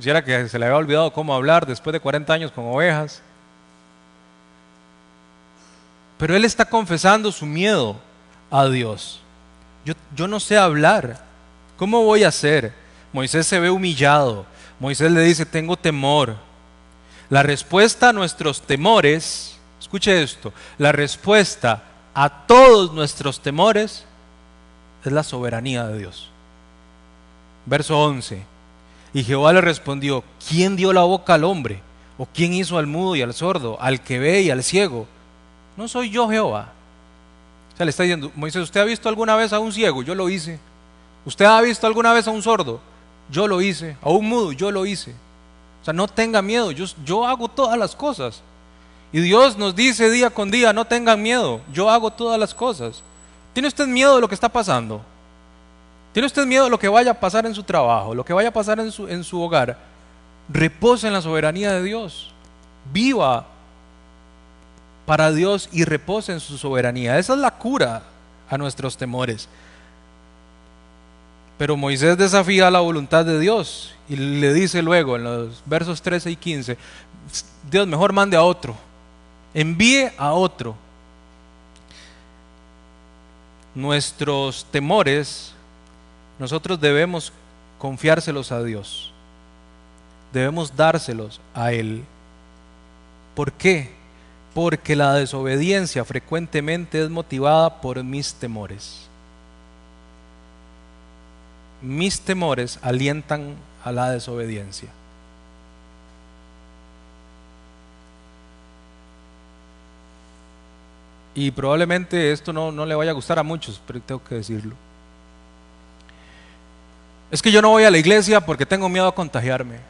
si era que se le había olvidado cómo hablar después de 40 años con ovejas. Pero él está confesando su miedo a Dios. Yo, yo no sé hablar. ¿Cómo voy a hacer? Moisés se ve humillado. Moisés le dice, tengo temor. La respuesta a nuestros temores, escuche esto, la respuesta a todos nuestros temores es la soberanía de Dios. Verso 11. Y Jehová le respondió, ¿quién dio la boca al hombre? ¿O quién hizo al mudo y al sordo, al que ve y al ciego? No soy yo Jehová. O sea, le está diciendo, Moisés, ¿usted ha visto alguna vez a un ciego? Yo lo hice. ¿Usted ha visto alguna vez a un sordo? Yo lo hice. A un mudo, yo lo hice. O sea, no tenga miedo, yo, hago todas las cosas. Y Dios nos dice día con día, no tengan miedo, yo hago todas las cosas. ¿Tiene usted miedo de lo que está pasando? ¿Tiene usted miedo de lo que vaya a pasar en su trabajo, lo que vaya a pasar en su, en su hogar? Reposa en la soberanía de Dios. Viva para Dios y reposa en su soberanía. Esa es la cura a nuestros temores. Pero Moisés desafía la voluntad de Dios y le dice luego en los versos 13 y 15, Dios mejor mande a otro, envíe a otro. Nuestros temores nosotros debemos confiárselos a Dios. Debemos dárselos a Él. ¿Por qué? Porque la desobediencia frecuentemente es motivada por mis temores. Mis temores alientan a la desobediencia. Y probablemente esto no, no le vaya a gustar a muchos, pero tengo que decirlo. Es que yo no voy a la iglesia porque tengo miedo a contagiarme.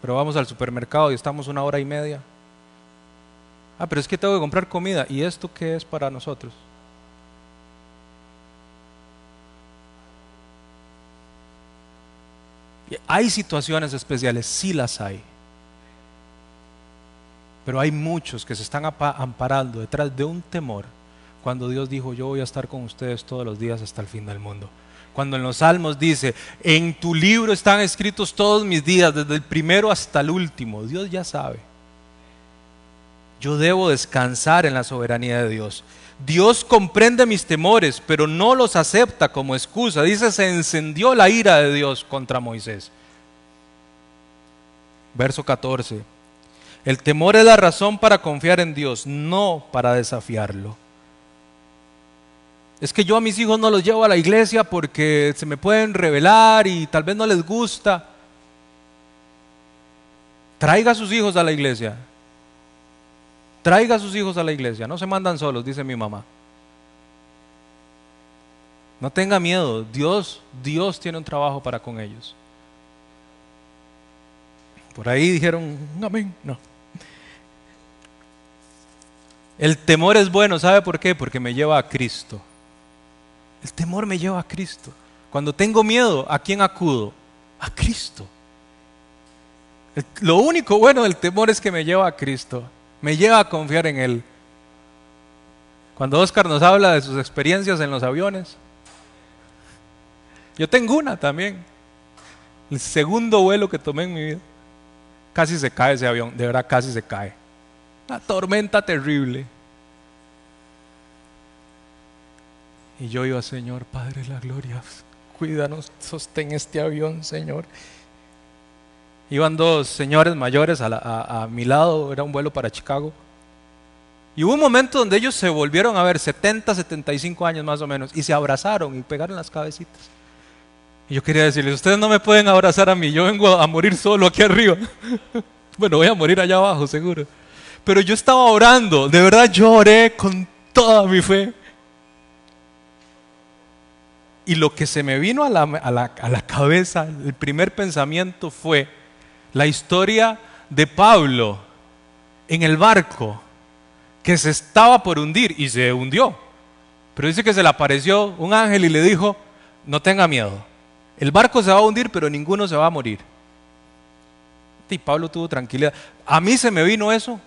Pero vamos al supermercado y estamos una hora y media. Ah, pero es que tengo que comprar comida. ¿Y esto qué es para nosotros? Hay situaciones especiales, sí las hay. Pero hay muchos que se están amparando detrás de un temor cuando Dios dijo, yo voy a estar con ustedes todos los días hasta el fin del mundo. Cuando en los salmos dice, en tu libro están escritos todos mis días, desde el primero hasta el último, Dios ya sabe. Yo debo descansar en la soberanía de Dios. Dios comprende mis temores, pero no los acepta como excusa. Dice, se encendió la ira de Dios contra Moisés. Verso 14. El temor es la razón para confiar en Dios, no para desafiarlo. Es que yo a mis hijos no los llevo a la iglesia porque se me pueden revelar y tal vez no les gusta. Traiga a sus hijos a la iglesia. Traiga a sus hijos a la iglesia. No se mandan solos, dice mi mamá. No tenga miedo. Dios, Dios tiene un trabajo para con ellos. Por ahí dijeron, amén. No. El temor es bueno, ¿sabe por qué? Porque me lleva a Cristo. El temor me lleva a Cristo. Cuando tengo miedo, ¿a quién acudo? A Cristo. lo único bueno del temor es que me lleva a Cristo. Me lleva a confiar en Él. Cuando Oscar nos habla de sus experiencias en los aviones, yo tengo una también. El segundo vuelo que tomé en mi vida. Casi se cae ese avión, de verdad casi se cae. Una tormenta terrible. Y yo iba, Señor, Padre de la Gloria, cuídanos, sostén este avión, Señor. Iban dos señores mayores a, mi lado, era un vuelo para Chicago. Y hubo un momento donde ellos se volvieron a ver, 70, 75 años más o menos, y se abrazaron y pegaron las cabecitas. Y yo quería decirles, ustedes no me pueden abrazar a mí, yo vengo a morir solo aquí arriba. [laughs] bueno, voy a morir allá abajo, seguro. Pero yo estaba orando, de verdad yo oré con toda mi fe. Y lo que se me vino a la, cabeza, el primer pensamiento fue la historia de Pablo en el barco que se estaba por hundir y se hundió. Pero dice que se le apareció un ángel y le dijo, no tenga miedo. El barco se va a hundir, pero ninguno se va a morir. Y Pablo tuvo tranquilidad. A mí se me vino eso.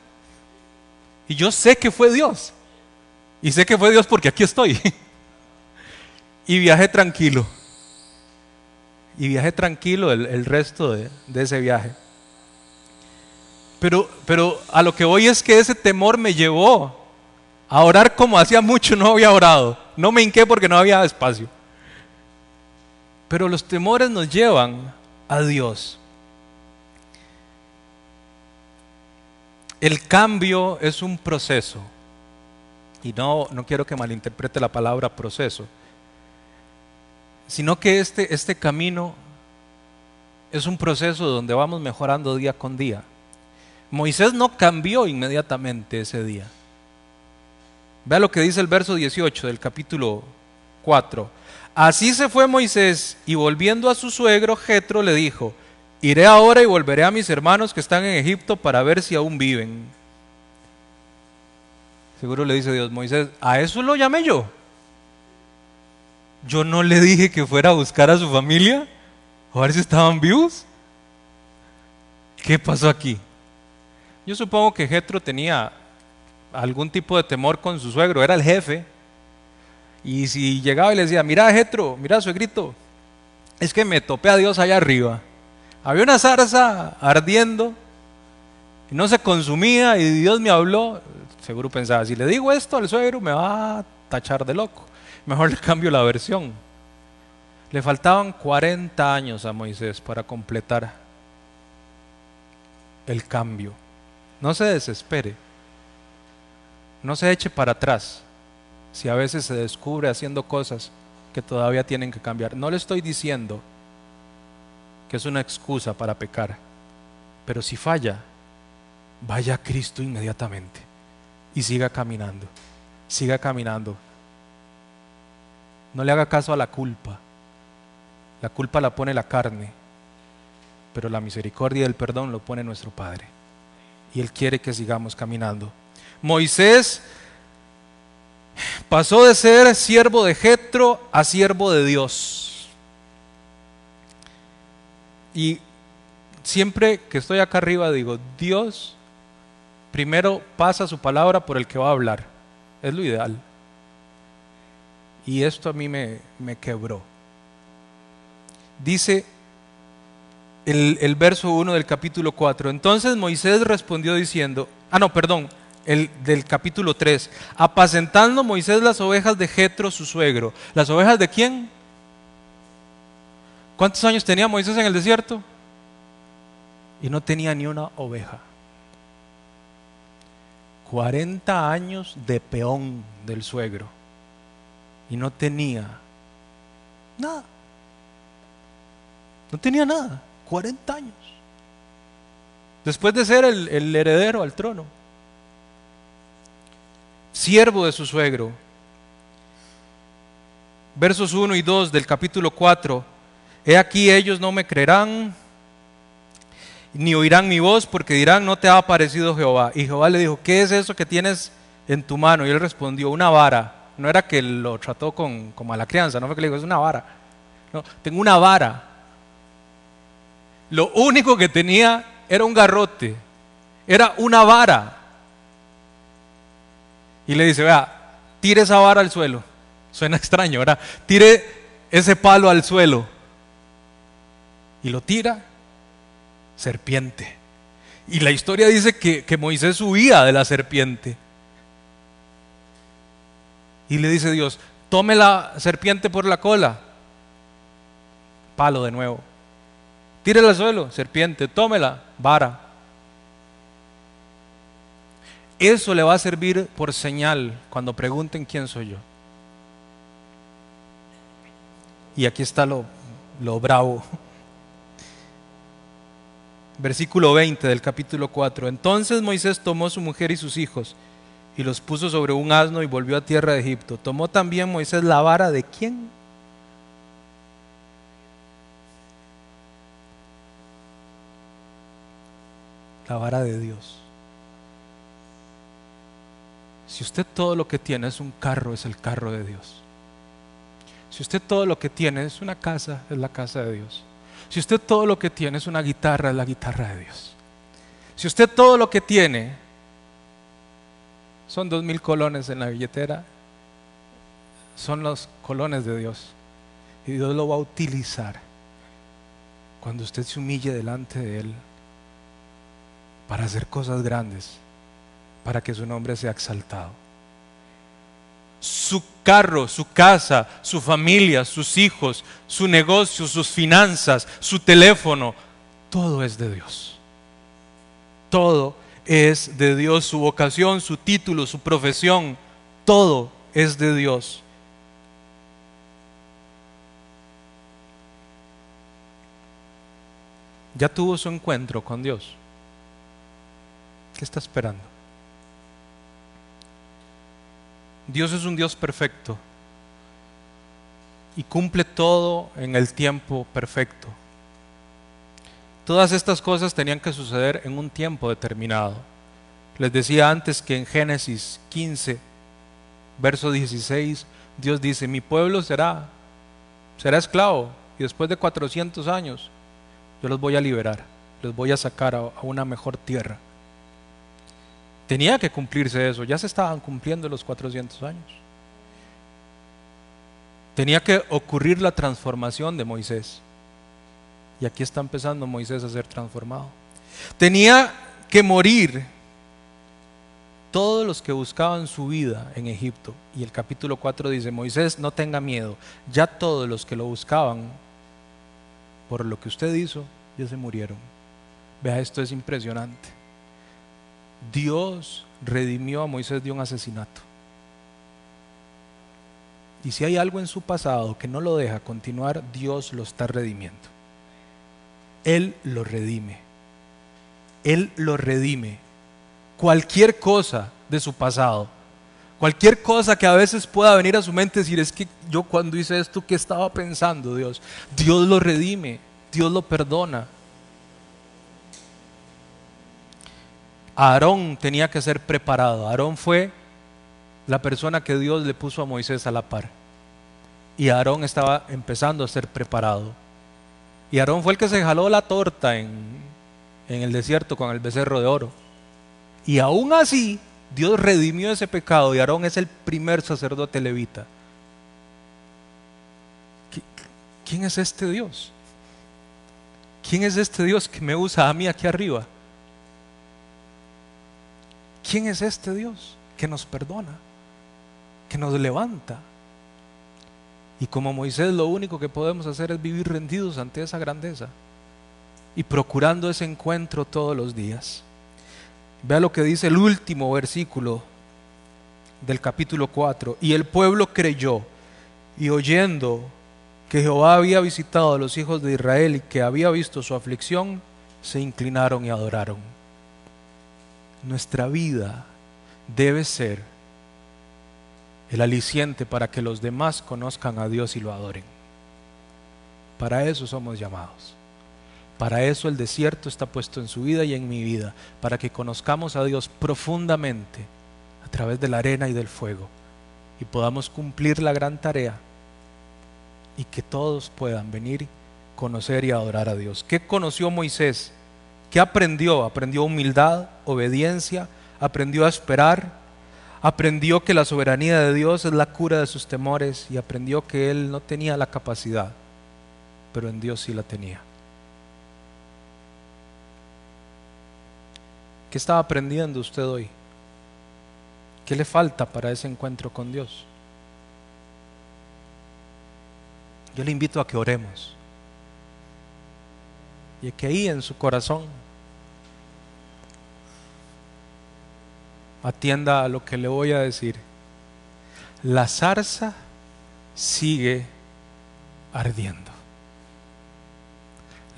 Y yo sé que fue Dios. Y sé que fue Dios porque aquí estoy. [laughs] y viajé tranquilo. Y viajé tranquilo el, resto de, de, ese viaje. Pero, pero a lo que voy es que ese temor me llevó a orar como hacía mucho no había orado. No me hinqué porque no había espacio. Pero los temores nos llevan a Dios. El cambio es un proceso. Y no, no quiero que malinterprete la palabra proceso. Sino que este, este camino es un proceso donde vamos mejorando día con día. Moisés no cambió inmediatamente ese día. Vea lo que dice el verso 18 del capítulo 4. Así se fue Moisés y volviendo a su suegro, Jetro le dijo, iré ahora y volveré a mis hermanos que están en Egipto para ver si aún viven. Seguro le dice Dios, Moisés, a eso lo llamé yo. Yo no le dije que fuera a buscar a su familia, a ver si estaban vivos. ¿Qué pasó aquí? Yo supongo que Jetro tenía algún tipo de temor con su suegro, era el jefe. Y si llegaba y le decía, mira Jetro, mira suegrito, es que me topé a Dios allá arriba. Había una zarza ardiendo y no se consumía y Dios me habló. Seguro pensaba, si le digo esto al suegro me va a tachar de loco. Mejor le cambio la versión. Le faltaban 40 años a Moisés para completar el cambio. No se desespere. No se eche para atrás si a veces se descubre haciendo cosas que todavía tienen que cambiar. No le estoy diciendo que es una excusa para pecar, pero si falla, vaya a Cristo inmediatamente y siga caminando, siga caminando. No le haga caso a la culpa. La culpa la pone la carne, pero la misericordia y el perdón lo pone nuestro Padre. Y Él quiere que sigamos caminando. Moisés pasó de ser siervo de Jetro a siervo de Dios. Y siempre que estoy acá arriba digo, Dios primero pasa su palabra por el que va a hablar. Es lo ideal. Y esto a mí me, me quebró. Dice el, el verso 1 del capítulo 4. Entonces Moisés respondió diciendo, ah no, perdón, el, del capítulo 3, apacentando Moisés las ovejas de Jetro, su suegro. ¿Las ovejas de quién? ¿Cuántos años tenía Moisés en el desierto? Y no tenía ni una oveja. 40 años de peón del suegro. Y no tenía nada. No tenía nada. 40 años. Después de ser el heredero al trono siervo de su suegro. Versos 1 y 2 del capítulo 4. He aquí ellos no me creerán, ni oirán mi voz, porque dirán, no te ha aparecido Jehová. Y Jehová le dijo, ¿qué es eso que tienes en tu mano? Y él respondió, una vara. No era que lo trató con, con mala crianza, no fue que le dijo, es una vara. No, tengo una vara. Lo único que tenía era un garrote, era una vara. Y le dice, vea, tire esa vara al suelo. Suena [laughs] extraño, ¿verdad? Tire ese palo al suelo. Y lo tira, serpiente. Y la historia dice que, que Moisés huía de la serpiente. Y le dice Dios, tome la serpiente por la cola. Palo de nuevo. Tírela al suelo, serpiente, tómela, vara. Eso le va a servir por señal cuando pregunten quién soy yo. Y aquí está lo, lo bravo. Versículo 20 del capítulo 4. Entonces Moisés tomó su mujer y sus hijos y los puso sobre un asno y volvió a tierra de Egipto. Tomó también Moisés la vara de quién? La vara de Dios. Si usted todo lo que tiene es un carro, es el carro de Dios. Si usted todo lo que tiene es una casa, es la casa de Dios. Si usted todo lo que tiene es una guitarra, es la guitarra de Dios. Si usted todo lo que tiene son dos mil colones en la billetera, son los colones de Dios. Y Dios lo va a utilizar cuando usted se humille delante de Él para hacer cosas grandes, para que su nombre sea exaltado. Su carro, su casa, su familia, sus hijos, su negocio, sus finanzas, su teléfono, todo es de Dios. Todo es de Dios, su vocación, su título, su profesión, todo es de Dios. Ya tuvo su encuentro con Dios. ¿Qué está esperando? Dios es un Dios perfecto y cumple todo en el tiempo perfecto. Todas estas cosas tenían que suceder en un tiempo determinado. Les decía antes que en Génesis 15, verso 16, Dios dice, mi pueblo será, será esclavo y después de 400 años yo los voy a liberar, los voy a sacar a, a una mejor tierra. Tenía que cumplirse eso, ya se estaban cumpliendo los 400 años. Tenía que ocurrir la transformación de Moisés. Y aquí está empezando Moisés a ser transformado. Tenía que morir todos los que buscaban su vida en Egipto. Y el capítulo 4 dice, Moisés, no tenga miedo. Ya todos los que lo buscaban por lo que usted hizo, ya se murieron. Vea, esto es impresionante. Dios redimió a Moisés de un asesinato. Y si hay algo en su pasado que no lo deja continuar, Dios lo está redimiendo. Él lo redime. Él lo redime. Cualquier cosa de su pasado, cualquier cosa que a veces pueda venir a su mente decir, es que yo cuando hice esto, ¿qué estaba pensando Dios? Dios lo redime, Dios lo perdona. Aarón tenía que ser preparado. Aarón fue la persona que Dios le puso a Moisés a la par. Y Aarón estaba empezando a ser preparado. Y Aarón fue el que se jaló la torta en, el desierto con el becerro de oro. Y aún así, Dios redimió ese pecado y Aarón es el primer sacerdote levita. ¿Quién es este Dios? ¿Quién es este Dios que me usa a mí aquí arriba? ¿Quién es este Dios que nos perdona, que nos levanta? Y como Moisés lo único que podemos hacer es vivir rendidos ante esa grandeza y procurando ese encuentro todos los días. Vea lo que dice el último versículo del capítulo 4. Y el pueblo creyó y oyendo que Jehová había visitado a los hijos de Israel y que había visto su aflicción, se inclinaron y adoraron nuestra vida debe ser el aliciente para que los demás conozcan a Dios y lo adoren. Para eso somos llamados. Para eso el desierto está puesto en su vida y en mi vida, para que conozcamos a Dios profundamente a través de la arena y del fuego y podamos cumplir la gran tarea y que todos puedan venir, conocer y adorar a Dios. ¿Qué conoció Moisés? ¿Qué aprendió? Aprendió humildad, obediencia, aprendió a esperar, aprendió que la soberanía de Dios es la cura de sus temores y aprendió que él no tenía la capacidad, pero en Dios sí la tenía. ¿Qué estaba aprendiendo usted hoy? ¿Qué le falta para ese encuentro con Dios? Yo le invito a que oremos y que ahí en su corazón atienda a lo que le voy a decir. La zarza sigue ardiendo.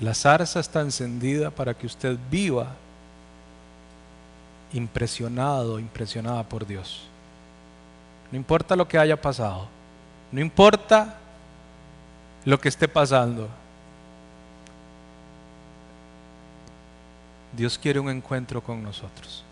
La zarza está encendida para que usted viva impresionado, impresionada por Dios. No importa lo que haya pasado, no importa lo que esté pasando, Dios quiere un encuentro con nosotros.